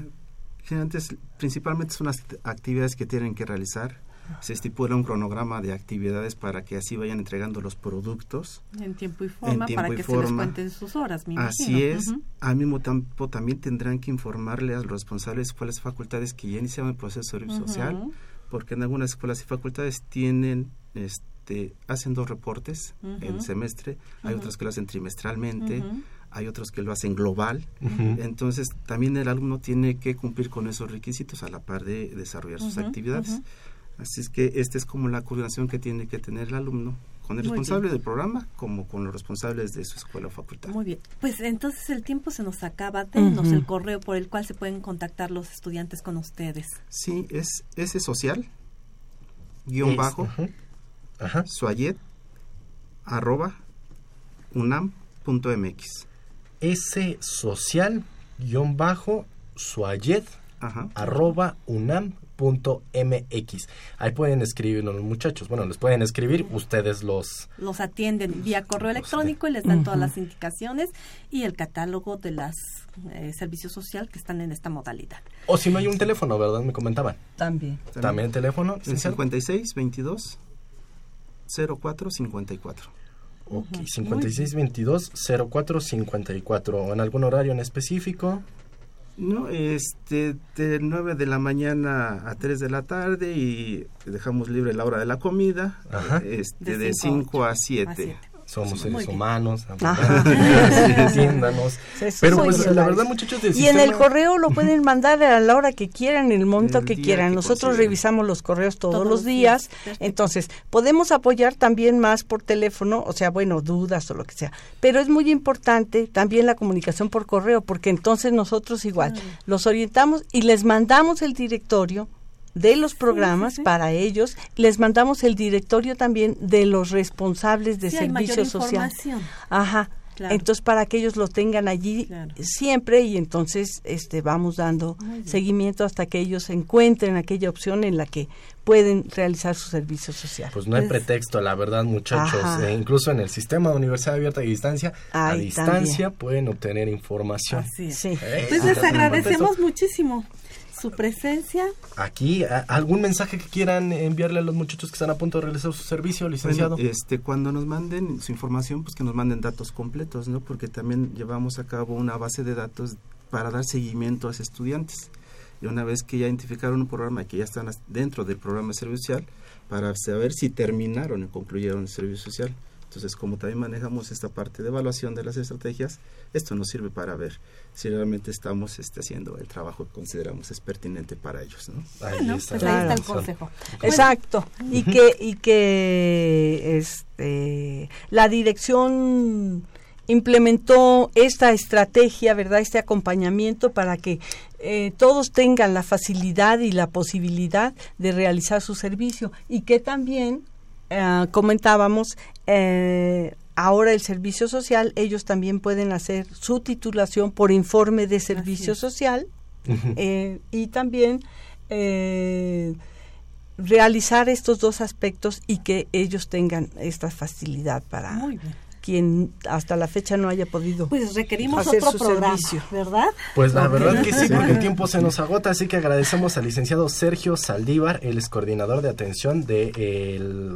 antes, principalmente son las actividades que tienen que realizar. Se estipula un cronograma de actividades para que así vayan entregando los productos. En tiempo y forma, para que se les cuenten sus horas, me Así es. Al mismo tiempo también tendrán que informarle a los responsables cuáles facultades que ya iniciaron el proceso de servicio social, porque en algunas escuelas y facultades tienen este, hacen dos reportes en semestre, hay otros que lo hacen trimestralmente, hay otros que lo hacen global. Entonces, también el alumno tiene que cumplir con esos requisitos a la par de desarrollar sus actividades. Así es que esta es como la coordinación que tiene que tener el alumno con el responsable del programa como con los responsables de su escuela o facultad. Muy bien, pues entonces el tiempo se nos acaba. Denos el correo por el cual se pueden contactar los estudiantes con ustedes. Sí, es ese social guion bajo suayet arroba unam.mx S social guion bajo suayet arroba unam .mx. Ahí pueden escribirlo los muchachos. Bueno, les pueden escribir, ustedes los... Los atienden vía correo electrónico y les dan todas las indicaciones y el catálogo de los eh, servicios social que están en esta modalidad. O si no hay un teléfono, ¿verdad? Me comentaban. También. También, teléfono. En 56 22 04 54. Ok, 56 22 04 54. ¿O en algún horario en específico? No, este, de 9 de la mañana a 3 de la tarde y dejamos libre la hora de la comida, este, de 5 a 7 somos seres humanos, entiéndanos. [LAUGHS] Pero pues la verdad muchachos Y en el correo lo [LAUGHS] pueden mandar a la hora que quieran, en el momento que quieran. Nosotros revisamos los correos todos, los días, entonces podemos apoyar también más por teléfono, o sea, bueno, dudas o lo que sea. Pero es muy importante también la comunicación por correo, porque entonces nosotros igual los orientamos y les mandamos el directorio de los programas para ellos. Les mandamos el directorio también de los responsables de servicio social. Ajá. Entonces para que ellos lo tengan allí siempre y entonces este vamos dando seguimiento hasta que ellos encuentren aquella opción en la que pueden realizar su servicio social. Pues no hay pues, pretexto, la verdad, muchachos. Eh, incluso en el sistema de universidad abierta y distancia, a distancia pueden obtener información. Así Sí. Eh, pues les agradecemos muchísimo su presencia. Aquí, ¿algún mensaje que quieran enviarle a los muchachos que están a punto de realizar su servicio, licenciado? este, cuando nos manden su información, pues que nos manden datos completos, ¿no? Porque también llevamos a cabo una base de datos para dar seguimiento a los estudiantes. Y una vez que ya identificaron un programa y que ya están dentro del programa de servicio social, para saber si terminaron y concluyeron el servicio social. Entonces, como también manejamos esta parte de evaluación de las estrategias, esto nos sirve para ver si realmente estamos este, haciendo el trabajo que consideramos es pertinente para ellos. ¿no? Ahí, está. Pues ahí está el consejo. Exacto. Y que, y que este, la dirección implementó esta estrategia, ¿verdad? Este acompañamiento para que eh, todos tengan la facilidad y la posibilidad de realizar su servicio y que también eh, comentábamos, eh, ahora el servicio social, ellos también pueden hacer su titulación por informe de servicio social eh, y también realizar estos dos aspectos y que ellos tengan esta facilidad para quien hasta la fecha no haya podido pues requerimos otro programa, ¿verdad? Pues la verdad que sí, porque el tiempo se nos agota, así que agradecemos al licenciado Sergio Saldívar, el ex coordinador de atención de,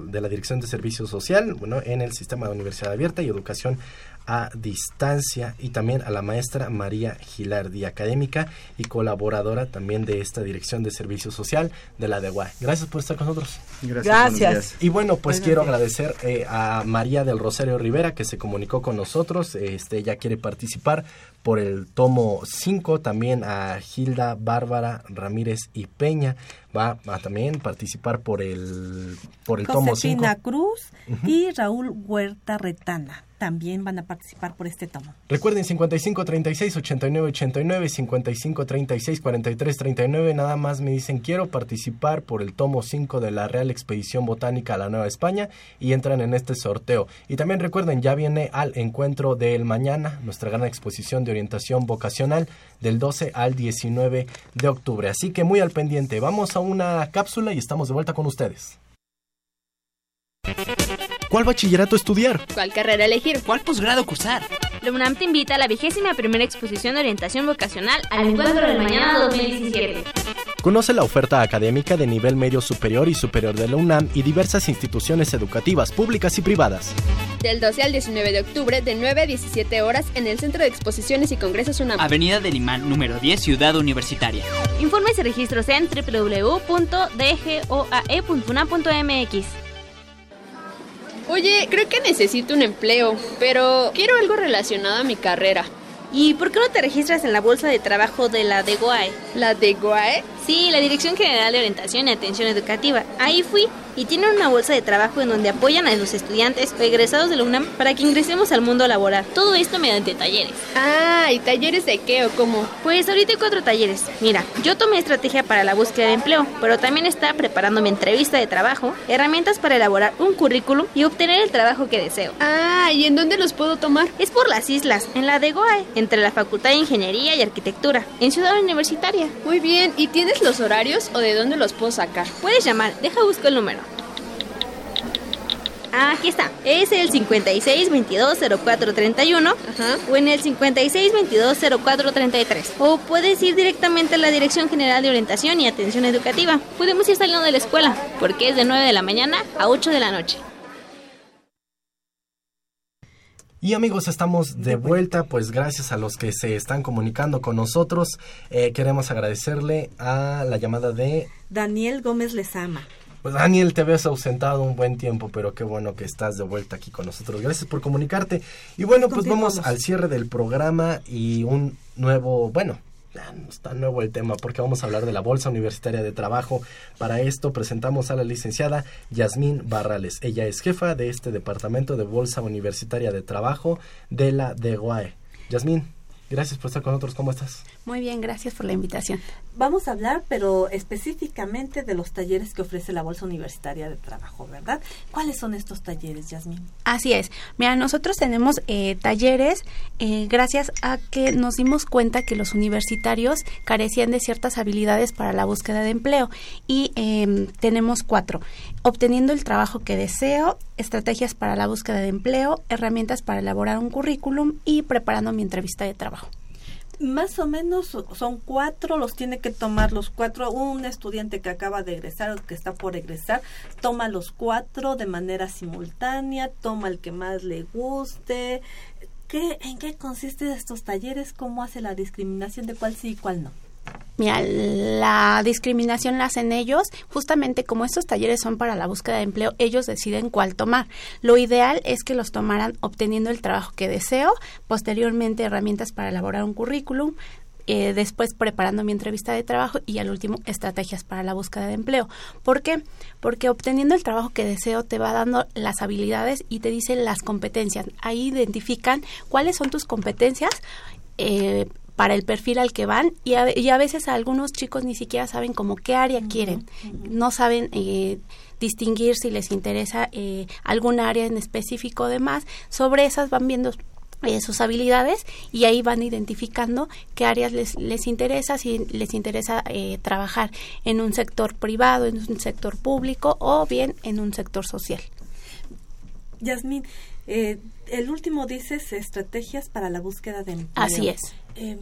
de la Dirección de Servicio Social, bueno, en el Sistema de Universidad Abierta y Educación a distancia y también a la maestra María Gilardi, académica y colaboradora también de esta Dirección de Servicio Social de la DEUA. Gracias por estar con nosotros. Gracias. Y bueno, pues quiero agradecer eh, a María del Rosario Rivera que se comunicó con nosotros. Este, ella quiere participar por el tomo 5, también a Gilda Bárbara Ramírez y Peña va a también participar por el por el tomo 5. Cruz y Raúl Huerta Retana también van a participar por este tomo. Recuerden 55 36 89 89 55 36 43 39 nada más me dicen quiero participar por el tomo 5 de la Real Expedición Botánica a la Nueva España y entran en este sorteo. Y también recuerden, ya viene al encuentro del mañana nuestra gran exposición de orientación vocacional del 12 al 19 de octubre. Así que muy al pendiente. Vamos a una cápsula y estamos de vuelta con ustedes. ¿Cuál bachillerato estudiar? ¿Cuál carrera elegir? ¿Cuál posgrado cursar? La UNAM te invita a la vigésima primera exposición de orientación vocacional al Encuentro del Mañana 2017. Conoce la oferta académica de nivel medio superior y superior de la UNAM y diversas instituciones educativas públicas y privadas. Del 12 al 19 de octubre, de 9 a 17 horas, en el Centro de Exposiciones y Congresos UNAM. Avenida del Imán, número 10, Ciudad Universitaria. Informes y registros en www.dgoae.unam.mx. Oye, creo que necesito un empleo, pero quiero algo relacionado a mi carrera. ¿Y por qué no te registras en la bolsa de trabajo de la DEGOAE? ¿La DEGOAE? Sí, la Dirección General de Orientación y Atención Educativa. Ahí fui y tienen una bolsa de trabajo en donde apoyan a los estudiantes o egresados de la UNAM para que ingresemos al mundo laboral. Todo esto mediante talleres. Ah, ¿y talleres de qué o cómo? Pues ahorita hay cuatro talleres. Mira, yo tomé estrategia para la búsqueda de empleo, pero también está preparando mi entrevista de trabajo, herramientas para elaborar un currículum y obtener el trabajo que deseo. Ah, ¿y en dónde los puedo tomar? Es por las islas, en la de Goae, entre la Facultad de Ingeniería y Arquitectura, en Ciudad Universitaria. Muy bien, ¿y tienes los horarios o de dónde los puedo sacar? Puedes llamar, deja busco el número. Ah, aquí está. Es el 56 22 04 31 o en el 56 22 04 33. O puedes ir directamente a la Dirección General de Orientación y Atención Educativa. Podemos ir saliendo de la escuela porque es de 9 de la mañana a 8 de la noche. Y amigos, estamos de vuelta, pues gracias a los que se están comunicando con nosotros. Eh, queremos agradecerle a la llamada de Daniel Gómez Lezama. Pues Daniel, te habías ausentado un buen tiempo, pero qué bueno que estás de vuelta aquí con nosotros. Gracias por comunicarte. Y bueno, pues vamos al cierre del programa y un nuevo, bueno, no está nuevo el tema porque vamos a hablar de la Bolsa Universitaria de Trabajo. Para esto presentamos a la licenciada Yasmín Barrales. Ella es jefa de este departamento de Bolsa Universitaria de Trabajo de la DEGUAE. Yasmín, gracias por estar con nosotros. ¿Cómo estás? Muy bien, gracias por la invitación. Vamos a hablar, pero específicamente de los talleres que ofrece la Bolsa Universitaria de Trabajo, ¿verdad? ¿Cuáles son estos talleres, Yasmin? Así es. Mira, nosotros tenemos eh, talleres eh, gracias a que nos dimos cuenta que los universitarios carecían de ciertas habilidades para la búsqueda de empleo y em, tenemos cuatro. Obteniendo el trabajo que deseo, estrategias para la búsqueda de empleo, herramientas para elaborar un currículum y preparando mi entrevista de trabajo más o menos son cuatro, los tiene que tomar los cuatro. Un estudiante que acaba de egresar o que está por egresar, toma los cuatro de manera simultánea, toma el que más le guste. ¿Qué, ¿En qué consiste estos talleres? ¿Cómo hace la discriminación de cuál sí y cuál no? Mira, la discriminación la hacen ellos, justamente como estos talleres son para la búsqueda de empleo, ellos deciden cuál tomar. Lo ideal es que los tomaran obteniendo el trabajo que deseo, posteriormente herramientas para elaborar un currículum, eh, después preparando mi entrevista de trabajo y al último estrategias para la búsqueda de empleo. ¿Por qué? Porque obteniendo el trabajo que deseo te va dando las habilidades y te dicen las competencias. Ahí identifican cuáles son tus competencias. Eh, para el perfil al que van y a, y a veces algunos chicos ni siquiera saben como qué área quieren, no saben eh, distinguir si les interesa eh, algún área en específico de más, sobre esas van viendo eh, sus habilidades y ahí van identificando qué áreas les, les interesa, si les interesa eh, trabajar en un sector privado, en un sector público o bien en un sector social. Yasmín, eh, el último dices estrategias para la búsqueda de empleo. Así es. Eh,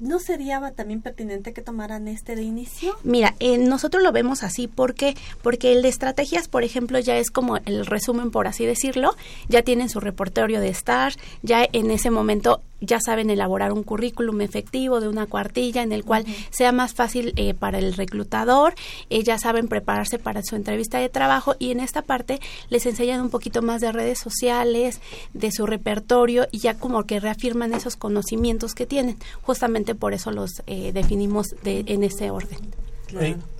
¿No sería también pertinente que tomaran este de inicio? Mira, eh, nosotros lo vemos así porque porque el de estrategias, por ejemplo, ya es como el resumen, por así decirlo, ya tienen su repertorio de estar, ya en ese momento ya saben elaborar un currículum efectivo de una cuartilla en el cual sea más fácil eh, para el reclutador, eh, ya saben prepararse para su entrevista de trabajo y en esta parte les enseñan un poquito más de redes sociales, de su repertorio y ya como que reafirman esos conocimientos que tienen. Justamente por eso los eh, definimos de, en ese orden.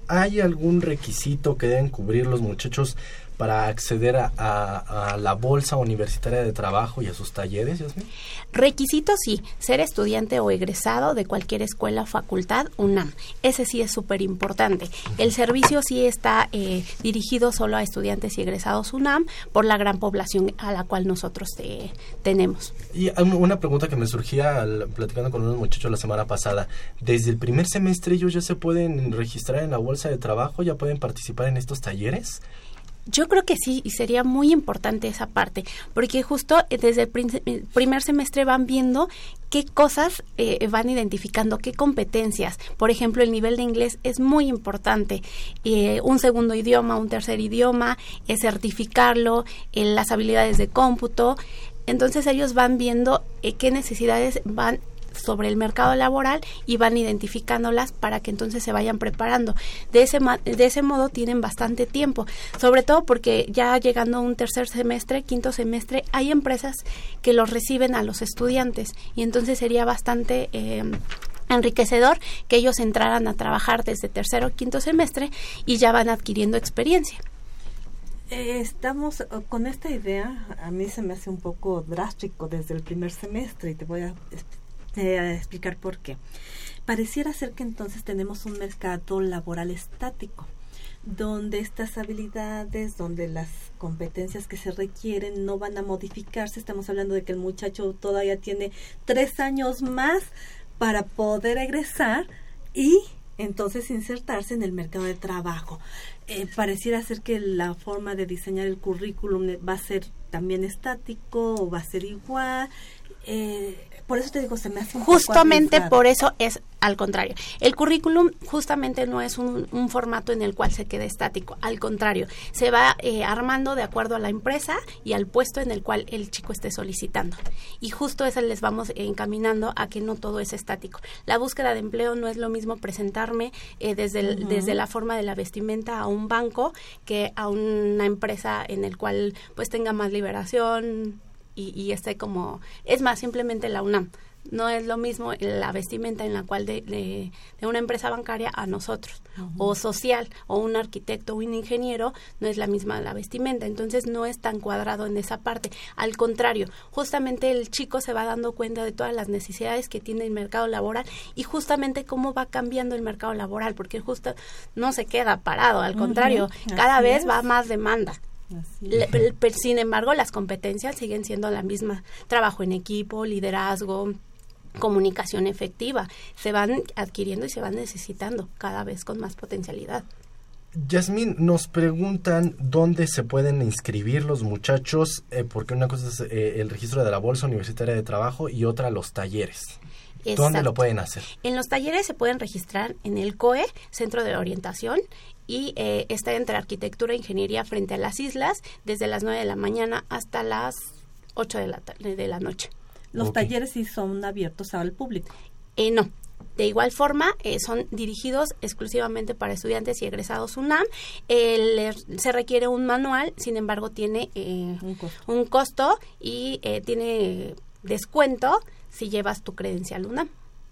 ¿Hay algún requisito que deben cubrir los muchachos para acceder a, la bolsa universitaria de trabajo y a sus talleres, Yasmin? Requisitos sí, ser estudiante o egresado de cualquier escuela o facultad UNAM. Ese sí es súper importante. El servicio sí está eh, dirigido solo a estudiantes y egresados UNAM por la gran población a la cual nosotros eh, tenemos. Y una pregunta que me surgía platicando con unos muchachos la semana pasada. ¿Desde el primer semestre ellos ya se pueden registrar en la bolsa de trabajo? ¿Ya pueden participar en estos talleres? Yo creo que sí, y sería muy importante esa parte, porque justo eh, desde el primer semestre van viendo qué cosas eh, van identificando, qué competencias. Por ejemplo, el nivel de inglés es muy importante. Eh, un segundo idioma, un tercer idioma, certificarlo, las habilidades de cómputo. Entonces ellos van viendo qué necesidades van sobre el mercado laboral y van identificándolas para que entonces se vayan preparando. De ese, de ese modo tienen bastante tiempo, sobre todo porque ya llegando a un tercer semestre, quinto semestre, hay empresas que los reciben a los estudiantes y entonces sería bastante... Eh, enriquecedor que ellos entraran a trabajar desde tercero o quinto semestre y ya van adquiriendo experiencia. Eh, estamos con esta idea, a mí se me hace un poco drástico desde el primer semestre y te voy a, eh, explicar por qué. Pareciera ser que entonces tenemos un mercado laboral estático donde estas habilidades, donde las competencias que se requieren no van a modificarse. Estamos hablando de que el muchacho todavía tiene tres años más para poder egresar y entonces insertarse en el mercado de trabajo. Eh, pareciera ser que la forma de diseñar el currículum va a ser también estático o va a ser igual. Eh, por eso te digo, se me hace un Justamente por eso es al contrario. El currículum justamente no es un, formato en el cual se quede estático. Al contrario, se va eh, armando de acuerdo a la empresa y al puesto en el cual el chico esté solicitando. Y justo eso les vamos encaminando a que no todo es estático. La búsqueda de empleo no es lo mismo presentarme eh, desde, desde la forma de la vestimenta a un banco que a una empresa en el cual pues tenga más liberación, y, y esté como, es más, simplemente la UNAM. No es lo mismo la vestimenta en la cual de, de, una empresa bancaria a nosotros, o social, o un arquitecto o un ingeniero, no es la misma la vestimenta. Entonces no es tan cuadrado en esa parte. Al contrario, justamente el chico se va dando cuenta de todas las necesidades que tiene el mercado laboral y justamente cómo va cambiando el mercado laboral, porque justo no se queda parado, al contrario, cada vez va más demanda sin embargo, las competencias siguen siendo la misma. Trabajo en equipo, liderazgo, comunicación efectiva. Se van adquiriendo y se van necesitando cada vez con más potencialidad. Yasmín, nos preguntan dónde se pueden inscribir los muchachos, eh, porque una cosa es eh, el registro de la Bolsa Universitaria de Trabajo y otra los talleres. ¿Dónde lo pueden hacer? En los talleres se pueden registrar en el COE, Centro de Orientación, y eh, está entre arquitectura e ingeniería frente a las islas desde las 9 de la mañana hasta las 8 de la, de la noche. ¿Los talleres sí son abiertos al público? Eh, no, de igual forma, eh, son dirigidos exclusivamente para estudiantes y egresados UNAM. se requiere un manual, sin embargo, tiene un costo. un, costo. y tiene descuento si llevas tu credencial UNAM.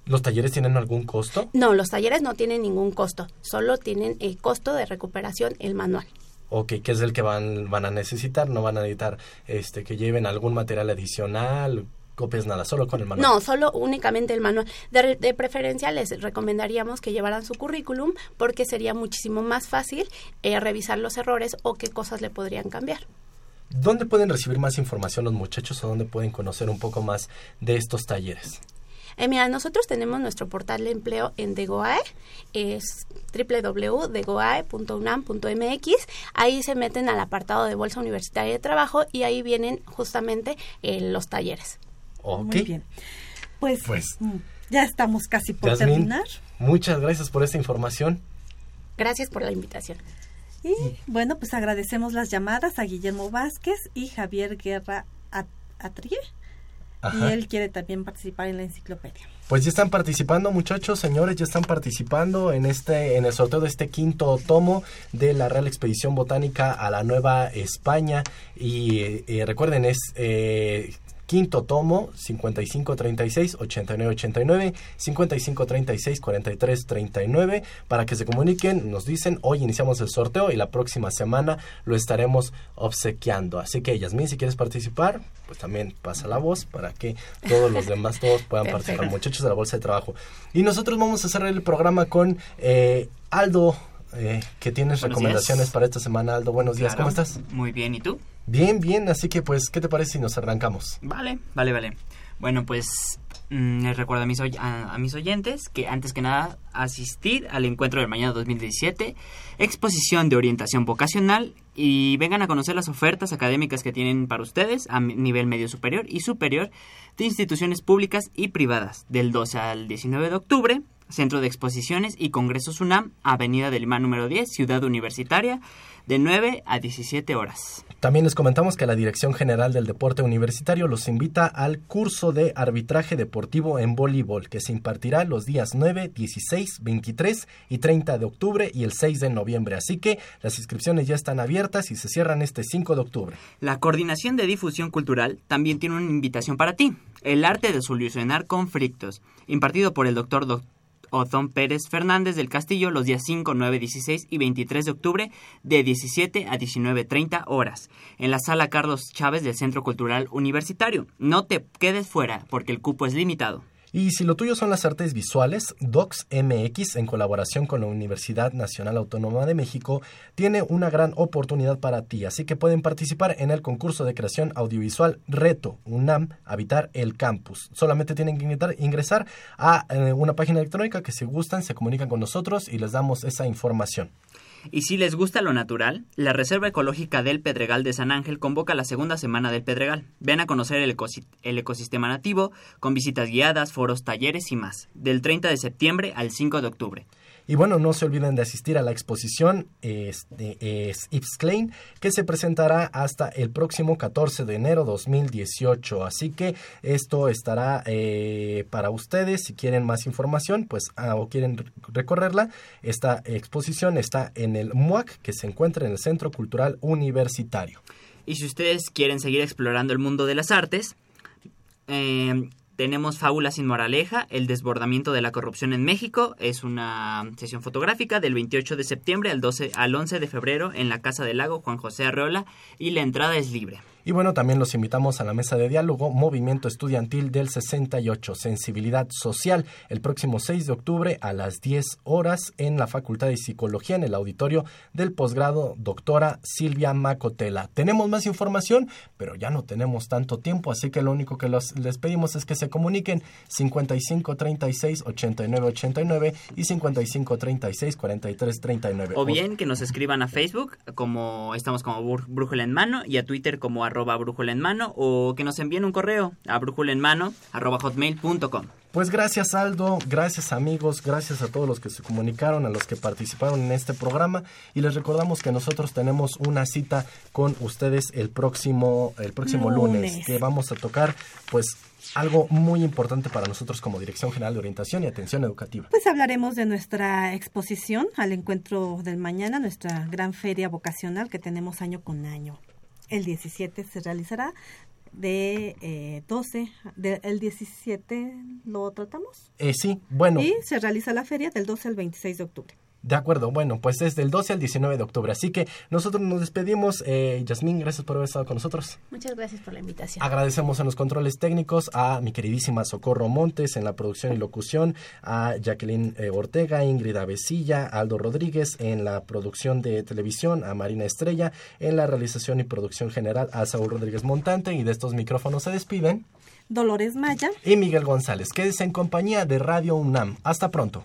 ¿Los talleres tienen algún costo? No, los talleres no tienen ningún costo, solo tienen el costo de recuperación el manual. Ok, que es el que van, van a necesitar, no van a necesitar este, que lleven algún material adicional, copias nada, solo con el manual. No, solo únicamente el manual. De, preferencia les recomendaríamos que llevaran su currículum porque sería muchísimo más fácil eh, revisar los errores o qué cosas le podrían cambiar. ¿Dónde pueden recibir más información los muchachos o dónde pueden conocer un poco más de estos talleres? Eh, mira, nosotros tenemos nuestro portal de empleo en Degoae, es www.degoae.unam.mx. Ahí se meten al apartado de Bolsa Universitaria de Trabajo y ahí vienen justamente eh, los talleres. Muy bien. Pues, pues, mm, ya estamos casi por terminar. Muchas gracias por esta información. Gracias por la invitación. Y bueno, pues agradecemos las llamadas a Guillermo Vázquez y Javier Guerra Atrie y él quiere también participar en la enciclopedia. Pues ya están participando, muchachos, señores, ya están participando en este en el sorteo de este quinto tomo de la Real Expedición Botánica a la Nueva España. Y eh, recuerden es eh, Quinto tomo, 5536-8989, 5536-4339, para que se comuniquen, nos dicen, hoy iniciamos el sorteo y la próxima semana lo estaremos obsequiando. Así que, Yasmin, si quieres participar, pues también pasa la voz para que todos los demás, [LAUGHS] todos puedan participar, muchachos de la Bolsa de Trabajo. Y nosotros vamos a cerrar el programa con eh, Aldo, eh, que tienes recomendaciones para esta semana. Aldo, buenos días, ¿cómo estás? Muy bien, ¿y tú? Bien, bien, así que pues, ¿qué te parece si nos arrancamos? Vale, vale, vale. Bueno, pues mm, les recuerdo a mis, a, mis oyentes que antes que nada asistir al encuentro del mañana 2017, exposición de orientación vocacional y vengan a conocer las ofertas académicas que tienen para ustedes a nivel medio superior y superior de instituciones públicas y privadas del 12 al 19 de octubre Centro de Exposiciones y Congresos UNAM, Avenida del Lima número 10, Ciudad Universitaria, de 9 a 17 horas. También les comentamos que la Dirección General del Deporte Universitario los invita al curso de arbitraje deportivo en voleibol que se impartirá los días 9, 16, 23 y 30 de octubre y el 6 de noviembre. Así que las inscripciones ya están abiertas y se cierran este 5 de octubre. La Coordinación de Difusión Cultural también tiene una invitación para ti. El arte de solucionar conflictos, impartido por el doctor Ozón Pérez Fernández del Castillo los días 5, 9, 16 y 23 de octubre de 17 a 19.30 horas en la sala Carlos Chávez del Centro Cultural Universitario. No te quedes fuera porque el cupo es limitado. Y si lo tuyo son las artes visuales, Docs MX, en colaboración con la Universidad Nacional Autónoma de México, tiene una gran oportunidad para ti, así que pueden participar en el concurso de creación audiovisual Reto UNAM Habitar el Campus. Solamente tienen que ingresar a eh, una página electrónica que si gustan se comunican con nosotros y les damos esa información. Y si les gusta lo natural, la Reserva Ecológica del Pedregal de San Ángel convoca la segunda semana del Pedregal. Ven a conocer el, ecosistema nativo con visitas guiadas, foros, talleres y más, del 30 de septiembre al 5 de octubre. Y bueno, no se olviden de asistir a la exposición este, es que se presentará hasta el próximo 14 de enero 2018. Así que esto estará eh, para ustedes. Si quieren más información, pues ah, o quieren recorrerla, esta exposición está en el MUAC, que se encuentra en el Centro Cultural Universitario. Y si ustedes quieren seguir explorando el mundo de las artes, eh, tenemos Fábula sin moraleja, El desbordamiento de la corrupción en México. Es una sesión fotográfica del 28 de septiembre al, 12, al 11 de febrero en la Casa del Lago Juan José Arreola y la entrada es libre. Y bueno, también los invitamos a la mesa de diálogo Movimiento Estudiantil del 68, Sensibilidad Social, el próximo 6 de octubre a las 10 horas en la Facultad de Psicología en el auditorio del posgrado doctora Silvia Macotela. Tenemos más información, pero ya no tenemos tanto tiempo, así que lo único que les pedimos es que se comuniquen 55 36 89 89 y 55 36 43 39. O bien que nos escriban a Facebook como estamos como Brújula en Mano y a Twitter como arroba arroba brújula en mano o que nos envíen un correo a brújula en mano arroba hotmail.com. Pues gracias Aldo, gracias amigos, gracias a todos los que se comunicaron, a los que participaron en este programa. Y les recordamos que nosotros tenemos una cita con ustedes el próximo el próximo lunes, lunes que vamos a tocar pues algo muy importante para nosotros como Dirección General de Orientación y Atención Educativa. Pues hablaremos de nuestra exposición al encuentro del mañana, nuestra gran feria vocacional que tenemos año con año el 17 se realizará de eh, 12, de, el 17 lo tratamos. Eh, sí, bueno. Y se realiza la feria del 12 al 26 de octubre. De acuerdo, bueno, pues es del 12 al 19 de octubre. Así que nosotros nos despedimos. Eh, Yasmín, gracias por haber estado con nosotros. Muchas gracias por la invitación. Agradecemos en los controles técnicos a mi queridísima Socorro Montes en la producción y locución, a Jacqueline eh, Ortega, Ingrid Avesilla, Aldo Rodríguez en la producción de televisión, a Marina Estrella en la realización y producción general, a Saúl Rodríguez Montante. Y de estos micrófonos se despiden. Dolores Maya y Miguel González. Quédese en compañía de Radio UNAM. Hasta pronto.